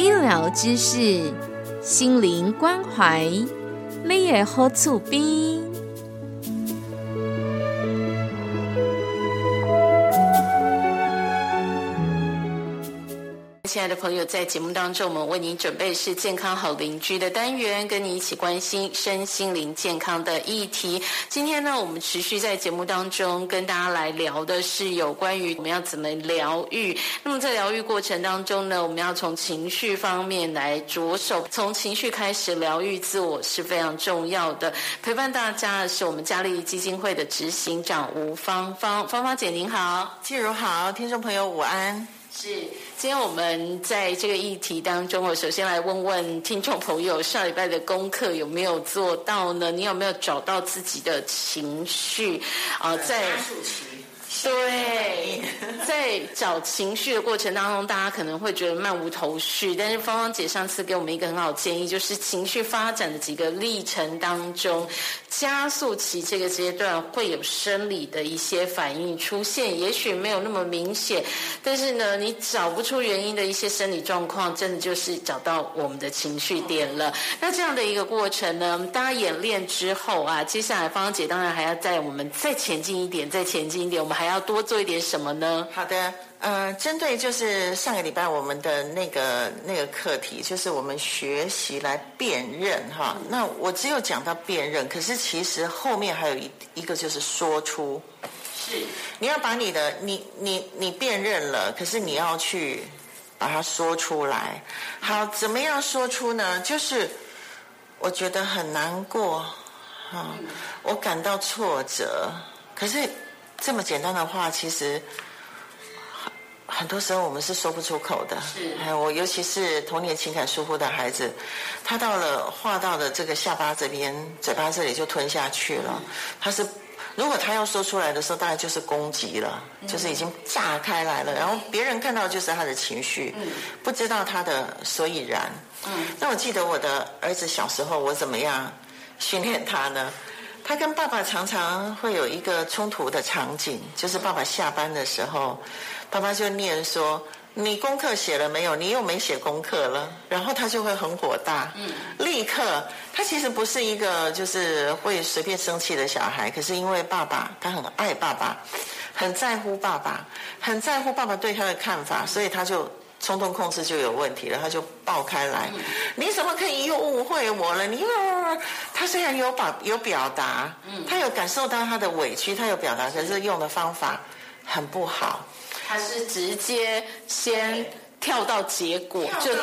医疗知识，心灵关怀，你也好厝边。亲爱的朋友，在节目当中，我们为您准备是健康好邻居的单元，跟你一起关心身心灵健康的议题。今天呢，我们持续在节目当中跟大家来聊的是有关于我们要怎么疗愈。那么在疗愈过程当中呢，我们要从情绪方面来着手，从情绪开始疗愈自我是非常重要的。陪伴大家的是我们嘉利基金会的执行长吴芳芳，芳芳姐您好，静茹好，听众朋友午安。是，今天我们在这个议题当中，我首先来问问听众朋友，上礼拜的功课有没有做到呢？你有没有找到自己的情绪啊？在。对，在找情绪的过程当中，大家可能会觉得漫无头绪。但是芳芳姐上次给我们一个很好建议，就是情绪发展的几个历程当中，加速期这个阶段会有生理的一些反应出现，也许没有那么明显，但是呢，你找不出原因的一些生理状况，真的就是找到我们的情绪点了。那这样的一个过程呢，大家演练之后啊，接下来芳芳姐当然还要在我们再前进一点，再前进一点，我们还。要多做一点什么呢？好的，呃，针对就是上个礼拜我们的那个那个课题，就是我们学习来辨认哈。那我只有讲到辨认，可是其实后面还有一一个就是说出，是你要把你的你你你辨认了，可是你要去把它说出来。好，怎么样说出呢？就是我觉得很难过，哈，我感到挫折，可是。这么简单的话，其实很很多时候我们是说不出口的。是，我尤其是童年情感疏忽的孩子，他到了画到了这个下巴这边，嘴巴这里就吞下去了。他是如果他要说出来的时候，大概就是攻击了，就是已经炸开来了。然后别人看到就是他的情绪，不知道他的所以然。嗯，那我记得我的儿子小时候，我怎么样训练他呢？他跟爸爸常常会有一个冲突的场景，就是爸爸下班的时候，爸爸就念说：“你功课写了没有？你又没写功课了。”然后他就会很火大，立刻。他其实不是一个就是会随便生气的小孩，可是因为爸爸他很爱爸爸，很在乎爸爸，很在乎爸爸对他的看法，所以他就。冲动控制就有问题了，他就爆开来。你怎么可以又误会我了？你他虽然有表有表达，他有感受到他的委屈，他有表达，可是用的方法很不好。他是直接先跳到结果就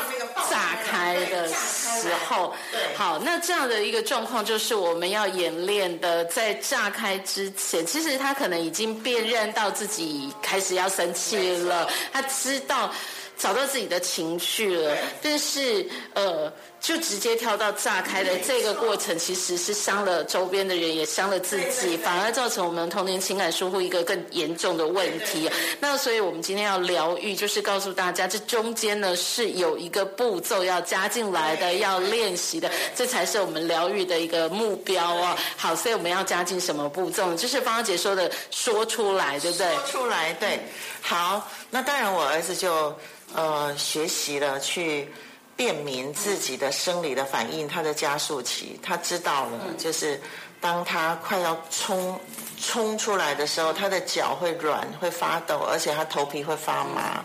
炸开的时候，好，那这样的一个状况就是我们要演练的，在炸开之前，其实他可能已经辨认到自己开始要生气了，他知道。找到自己的情绪了，但是呃，就直接跳到炸开的这个过程，其实是伤了周边的人，也伤了自己，反而造成我们童年情感疏忽一个更严重的问题。那所以我们今天要疗愈，就是告诉大家，这中间呢是有一个步骤要加进来的，要练习的，这才是我们疗愈的一个目标哦。好，所以我们要加进什么步骤？就是芳芳姐说的，说出来，对不对？说出来，对。好，那当然，我儿子就。呃，学习了去辨明自己的生理的反应，他的加速期，他知道了，就是当他快要冲冲出来的时候，他的脚会软，会发抖，而且他头皮会发麻。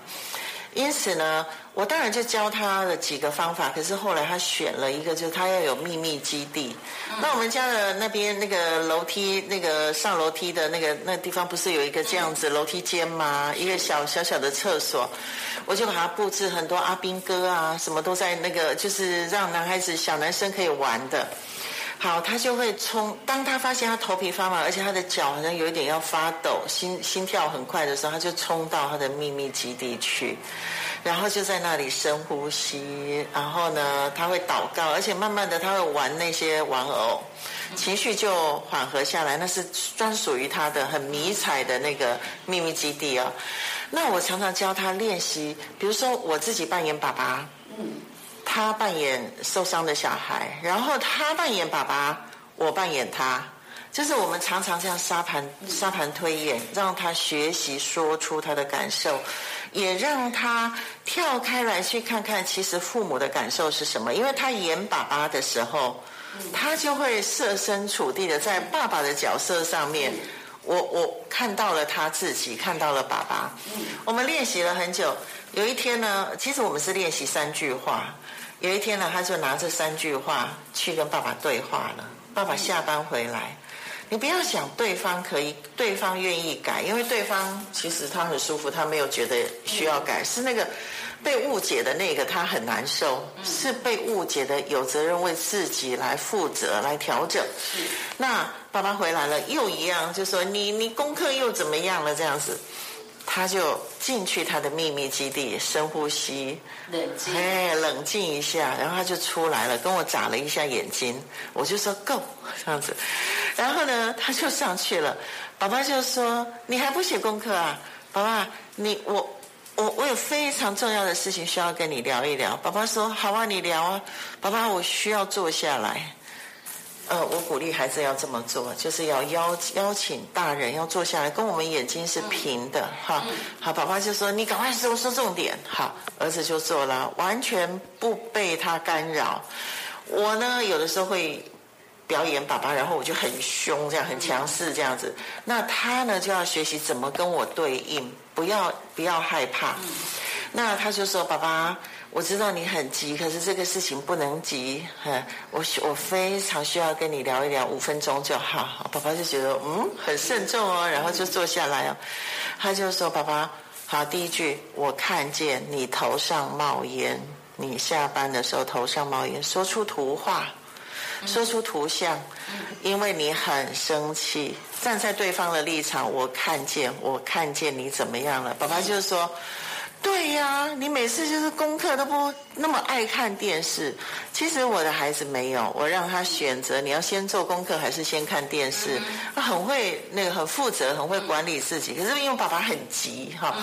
因此呢，我当然就教他的几个方法。可是后来他选了一个，就是他要有秘密基地。那我们家的那边那个楼梯，那个上楼梯的那个那地方，不是有一个这样子楼梯间吗？一个小小小的厕所，我就把它布置很多阿兵哥啊，什么都在那个，就是让男孩子小男生可以玩的。好，他就会冲。当他发现他头皮发麻，而且他的脚好像有一点要发抖，心心跳很快的时候，他就冲到他的秘密基地去，然后就在那里深呼吸，然后呢，他会祷告，而且慢慢的他会玩那些玩偶，情绪就缓和下来。那是专属于他的很迷彩的那个秘密基地啊。那我常常教他练习，比如说我自己扮演爸爸。他扮演受伤的小孩，然后他扮演爸爸，我扮演他，就是我们常常这样沙盘沙盘推演，让他学习说出他的感受，也让他跳开来去看看，其实父母的感受是什么。因为他演爸爸的时候，他就会设身处地的在爸爸的角色上面，我我看到了他自己，看到了爸爸。我们练习了很久，有一天呢，其实我们是练习三句话。有一天呢，他就拿这三句话去跟爸爸对话了。爸爸下班回来，你不要想对方可以，对方愿意改，因为对方其实他很舒服，他没有觉得需要改。是那个被误解的那个，他很难受。是被误解的，有责任为自己来负责，来调整。那爸爸回来了，又一样，就说你你功课又怎么样了？这样子。他就进去他的秘密基地，深呼吸，冷静，哎，冷静一下，然后他就出来了，跟我眨了一下眼睛，我就说 Go 这样子，然后呢，他就上去了，爸爸就说你还不写功课啊？爸爸，你我我我有非常重要的事情需要跟你聊一聊。爸爸说好啊，你聊啊，爸爸我需要坐下来。呃，我鼓励孩子要这么做，就是要邀邀请大人要坐下来，跟我们眼睛是平的，哈。好，爸爸就说你赶快说说重点。好，儿子就做了，完全不被他干扰。我呢，有的时候会表演爸爸，然后我就很凶，这样很强势这样子。那他呢，就要学习怎么跟我对应，不要不要害怕。那他就说：“爸爸，我知道你很急，可是这个事情不能急。我我非常需要跟你聊一聊，五分钟就好。”爸爸就觉得嗯很慎重哦，然后就坐下来哦。他就说：“爸爸，好，第一句，我看见你头上冒烟，你下班的时候头上冒烟，说出图画，说出图像，因为你很生气，站在对方的立场，我看见，我看见你怎么样了。”爸爸就说。对呀，你每次就是功课都不那么爱看电视。其实我的孩子没有，我让他选择，你要先做功课还是先看电视。他很会那个很负责，很会管理自己。可是因为爸爸很急哈，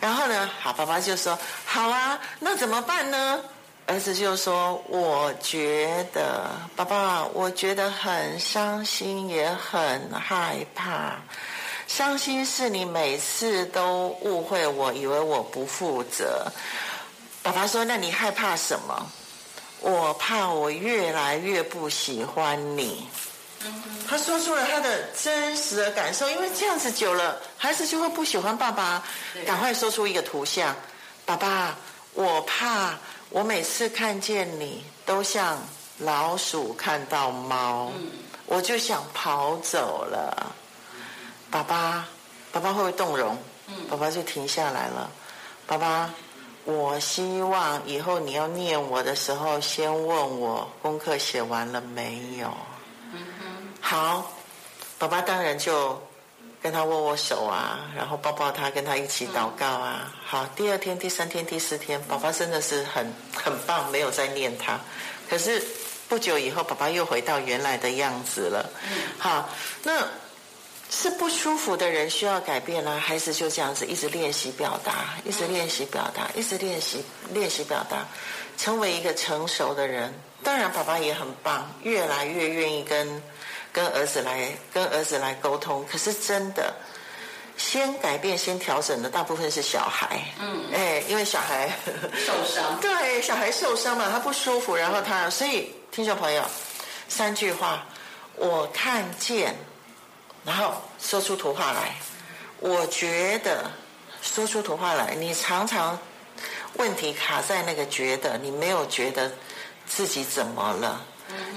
然后呢，好，爸爸就说好啊，那怎么办呢？儿子就说，我觉得爸爸，我觉得很伤心，也很害怕。伤心是你每次都误会我，以为我不负责。爸爸说：“那你害怕什么？”我怕我越来越不喜欢你。他说出了他的真实的感受，因为这样子久了，孩子就会不喜欢爸爸。赶快说出一个图像，爸爸，我怕我每次看见你都像老鼠看到猫，我就想跑走了。爸爸，爸爸会不会动容？嗯，爸爸就停下来了。爸爸，我希望以后你要念我的时候，先问我功课写完了没有。嗯哼。好，爸爸当然就跟他握握手啊，然后抱抱他，跟他一起祷告啊。好，第二天、第三天、第四天，爸爸真的是很很棒，没有再念他。可是不久以后，爸爸又回到原来的样子了。嗯。好，那。是不舒服的人需要改变呢，还是就这样子一直练习表达，一直练习表达，一直练习练习表达，成为一个成熟的人。当然，爸爸也很棒，越来越愿意跟跟儿子来跟儿子来沟通。可是真的，先改变、先调整的大部分是小孩。嗯，哎，因为小孩 受伤，对，小孩受伤嘛，他不舒服，然后他，所以听众朋友，三句话，我看见。然后说出图画来，我觉得说出图画来，你常常问题卡在那个觉得，你没有觉得自己怎么了。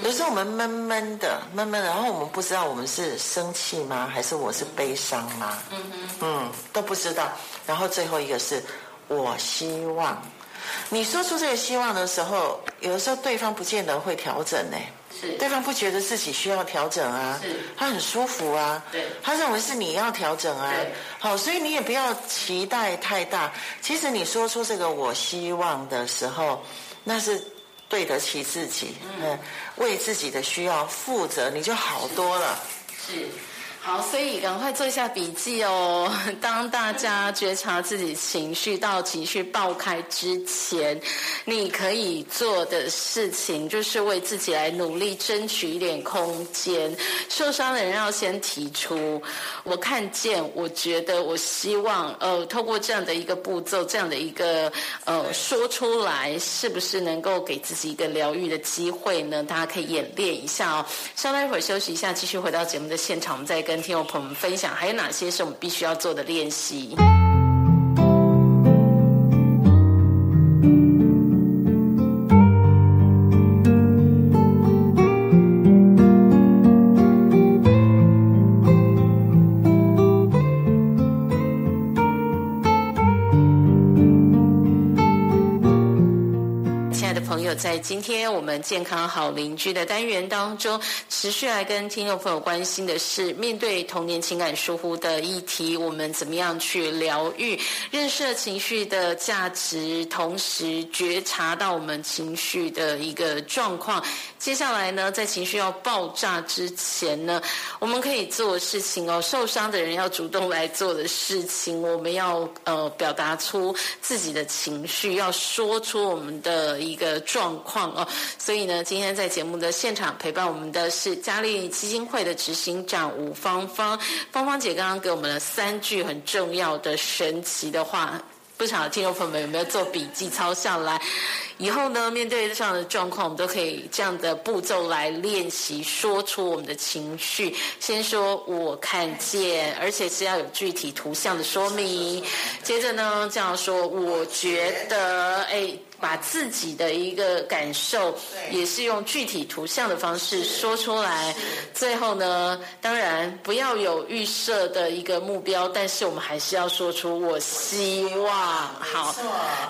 有时候我们闷闷的，闷闷的，然后我们不知道我们是生气吗，还是我是悲伤吗？嗯嗯，都不知道。然后最后一个是我希望，你说出这个希望的时候，有的时候对方不见得会调整呢。是。对方不觉得自己需要调整啊，是。他很舒服啊，对。他认为是你要调整啊，好，所以你也不要期待太大。其实你说出这个我希望的时候，那是对得起自己，嗯，为自己的需要负责，你就好多了。是。好，所以赶快做一下笔记哦。当大家觉察自己情绪到情绪爆开之前，你可以做的事情就是为自己来努力争取一点空间。受伤的人要先提出，我看见，我觉得，我希望，呃，透过这样的一个步骤，这样的一个呃说出来，是不是能够给自己一个疗愈的机会呢？大家可以演练一下哦。稍待一会儿休息一下，继续回到节目的现场，我们再跟。跟听众朋友们分享，还有哪些是我们必须要做的练习？在今天我们健康好邻居的单元当中，持续来跟听众朋友关心的是，面对童年情感疏忽的议题，我们怎么样去疗愈、认识情绪的价值，同时觉察到我们情绪的一个状况。接下来呢，在情绪要爆炸之前呢，我们可以做事情哦，受伤的人要主动来做的事情，我们要呃表达出自己的情绪，要说出我们的一个状。况哦，所以呢，今天在节目的现场陪伴我们的是嘉利基金会的执行长吴芳芳。芳芳姐刚刚给我们了三句很重要的神奇的话，不晓得听众朋友们有没有做笔记抄下来？以后呢，面对这样的状况，我们都可以这样的步骤来练习，说出我们的情绪。先说我看见，而且是要有具体图像的说明。接着呢，这样说我觉得，哎。把自己的一个感受，也是用具体图像的方式说出来。最后呢，当然不要有预设的一个目标，但是我们还是要说出我希望好。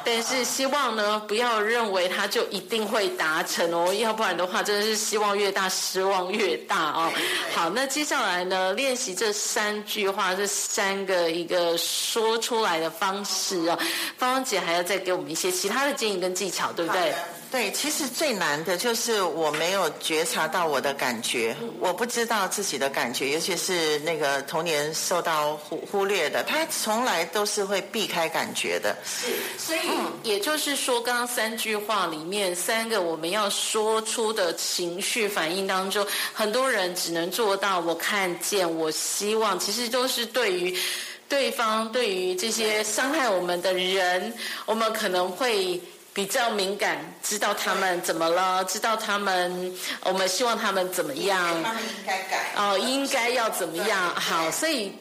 但是希望呢，不要认为他就一定会达成哦，要不然的话，真的是希望越大，失望越大哦。好，那接下来呢，练习这三句话，这三个一个说出来的方式啊。芳芳姐还要再给我们一些其他的建议。跟技巧对不对？对，其实最难的就是我没有觉察到我的感觉，我不知道自己的感觉，尤其是那个童年受到忽忽略的，他从来都是会避开感觉的。是，所以也就是说，刚刚三句话里面三个我们要说出的情绪反应当中，很多人只能做到我看见，我希望，其实都是对于对方，对于这些伤害我们的人，我们可能会。比较敏感，知道他们怎么了，知道他们，我们希望他们怎么样？他们应该改哦，应该要怎么样？好，所以。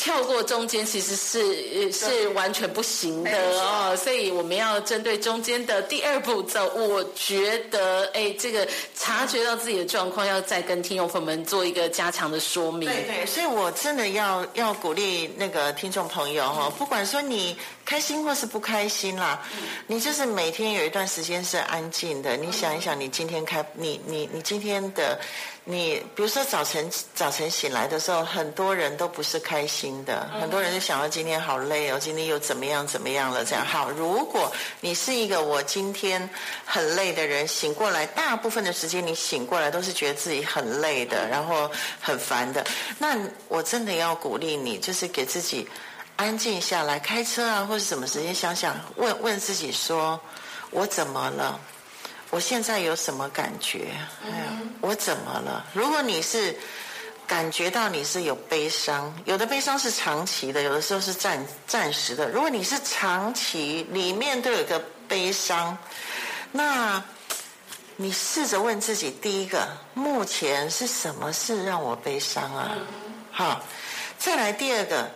跳过中间其实是是完全不行的哦，所以我们要针对中间的第二步骤。我觉得，哎，这个察觉到自己的状况，要再跟听众朋友们做一个加强的说明。对对，所以我真的要要鼓励那个听众朋友哈，不管说你开心或是不开心啦，你就是每天有一段时间是安静的，你想一想，你今天开你你你今天的。你比如说早晨早晨醒来的时候，很多人都不是开心的，很多人就想到今天好累哦，今天又怎么样怎么样了这样。好，如果你是一个我今天很累的人，醒过来大部分的时间你醒过来都是觉得自己很累的，然后很烦的，那我真的要鼓励你，就是给自己安静下来，开车啊或者什么时间想想，问问自己说，我怎么了？我现在有什么感觉？哎呀，我怎么了？如果你是感觉到你是有悲伤，有的悲伤是长期的，有的时候是暂暂时的。如果你是长期里面都有个悲伤，那你试着问自己：第一个，目前是什么事让我悲伤啊？好，再来第二个。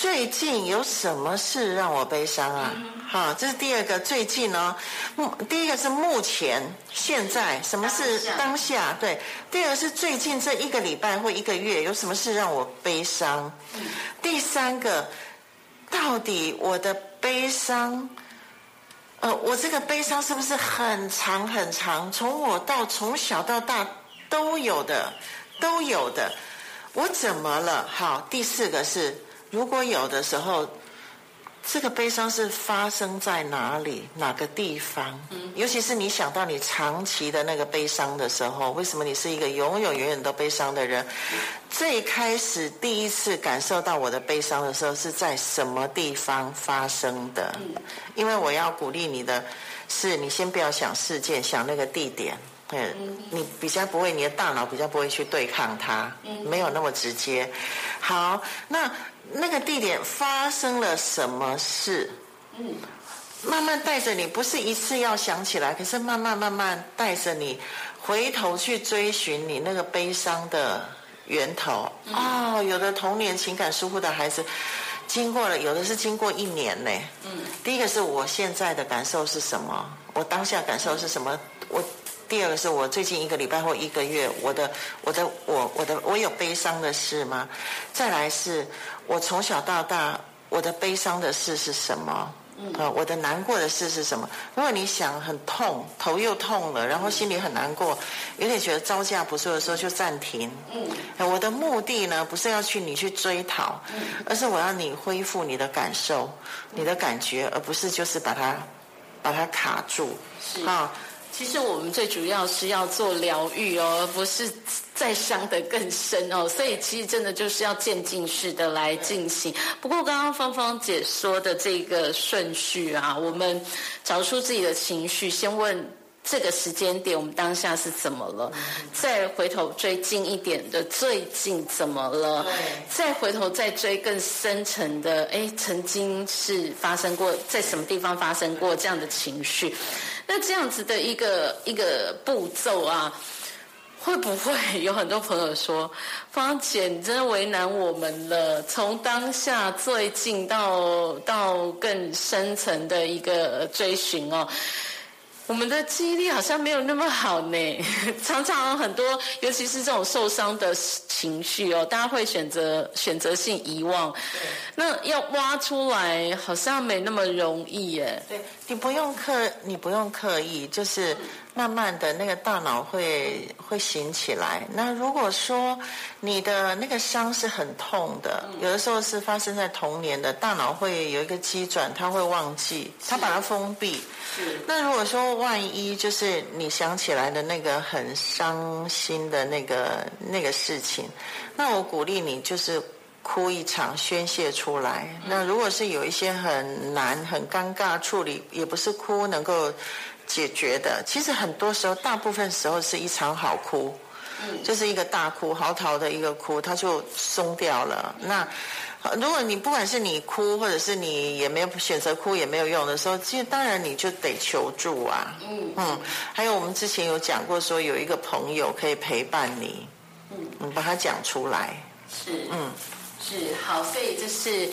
最近有什么事让我悲伤啊？好，这是第二个最近呢。目第一个是目前现在什么是当下？对，第二个是最近这一个礼拜或一个月有什么事让我悲伤？第三个，到底我的悲伤，呃，我这个悲伤是不是很长很长？从我到从小到大都有的，都有的。我怎么了？好，第四个是，如果有的时候，这个悲伤是发生在哪里、哪个地方？嗯，尤其是你想到你长期的那个悲伤的时候，为什么你是一个永永远远都悲伤的人？最开始第一次感受到我的悲伤的时候，是在什么地方发生的？因为我要鼓励你的，是你先不要想事件，想那个地点。嗯，你比较不会，你的大脑比较不会去对抗它，没有那么直接。好，那那个地点发生了什么事？嗯，慢慢带着你，不是一次要想起来，可是慢慢慢慢带着你回头去追寻你那个悲伤的源头。哦，有的童年情感疏忽的孩子，经过了，有的是经过一年呢。嗯，第一个是我现在的感受是什么？我当下感受是什么？我。第二个是我最近一个礼拜或一个月，我的我的我我的我有悲伤的事吗？再来是我从小到大我的悲伤的事是什么？啊，我的难过的事是什么？如果你想很痛，头又痛了，然后心里很难过，有点觉得招架不住的时候，就暂停。嗯，我的目的呢，不是要去你去追讨，而是我要你恢复你的感受、你的感觉，而不是就是把它把它卡住。啊。其实我们最主要是要做疗愈哦，而不是再伤得更深哦。所以其实真的就是要渐进式的来进行。不过刚刚芳芳姐说的这个顺序啊，我们找出自己的情绪，先问这个时间点我们当下是怎么了，再回头追近一点的最近怎么了，再回头再追更深层的，哎，曾经是发生过在什么地方发生过这样的情绪。那这样子的一个一个步骤啊，会不会有很多朋友说，方姐你真的为难我们了？从当下最近到到更深层的一个追寻哦。我们的记忆力好像没有那么好呢，常常很多，尤其是这种受伤的情绪哦，大家会选择选择性遗忘。那要挖出来，好像没那么容易耶。对，你不用刻，你不用刻意，就是。慢慢的那个大脑会会醒起来。那如果说你的那个伤是很痛的，有的时候是发生在童年的，大脑会有一个机转，它会忘记，它把它封闭。那如果说万一就是你想起来的那个很伤心的那个那个事情，那我鼓励你就是哭一场宣泄出来。那如果是有一些很难很尴尬处理，也不是哭能够。解决的，其实很多时候，大部分时候是一场好哭，就是一个大哭，嚎啕的一个哭，它就松掉了。那如果你不管是你哭，或者是你也没有选择哭也没有用的时候，其实当然你就得求助啊。嗯嗯，还有我们之前有讲过，说有一个朋友可以陪伴你，嗯，你把它讲出来。是，嗯，是好，所以这是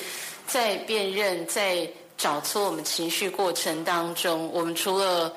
在辨认在。找出我们情绪过程当中，我们除了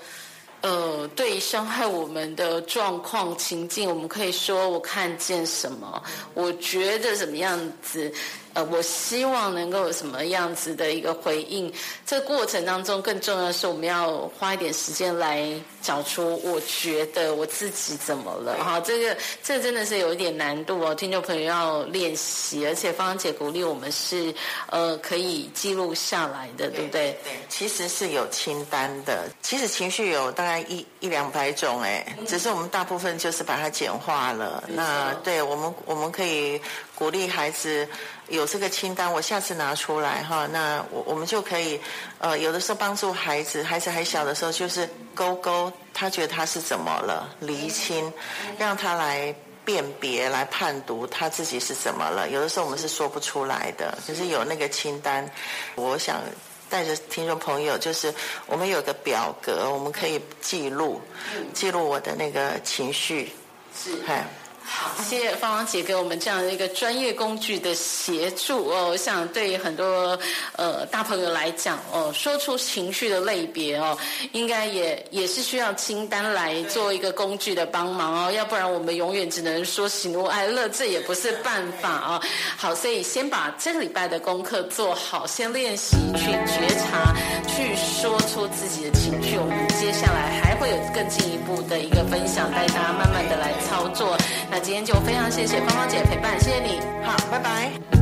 呃对于伤害我们的状况情境，我们可以说我看见什么，我觉得怎么样子。呃，我希望能够有什么样子的一个回应？这个过程当中，更重要的是我们要花一点时间来找出，我觉得我自己怎么了？哈，这个这真的是有一点难度哦，听众朋友要练习，而且芳芳姐鼓励我们是呃可以记录下来的，对不对？对，其实是有清单的。其实情绪有大概一一两百种，哎，只是我们大部分就是把它简化了。那对我们，我们可以鼓励孩子。有这个清单，我下次拿出来哈。那我我们就可以，呃，有的时候帮助孩子，孩子还小的时候，就是勾勾，他觉得他是怎么了，厘清，让他来辨别、来判读他自己是怎么了。有的时候我们是说不出来的，可是有那个清单，我想带着听众朋友，就是我们有个表格，我们可以记录，记录我的那个情绪，是，嗨。好，谢谢芳芳姐给我们这样的一个专业工具的协助哦。我想对很多呃大朋友来讲哦，说出情绪的类别哦，应该也也是需要清单来做一个工具的帮忙哦。要不然我们永远只能说喜怒哀乐，这也不是办法啊。好，所以先把这个礼拜的功课做好，先练习去觉察，去说出自己的情绪。我们接下来还会有更进一步的一个分享，带大家慢慢的来操作。今天就非常谢谢芳芳姐陪伴，谢谢你，好，拜拜。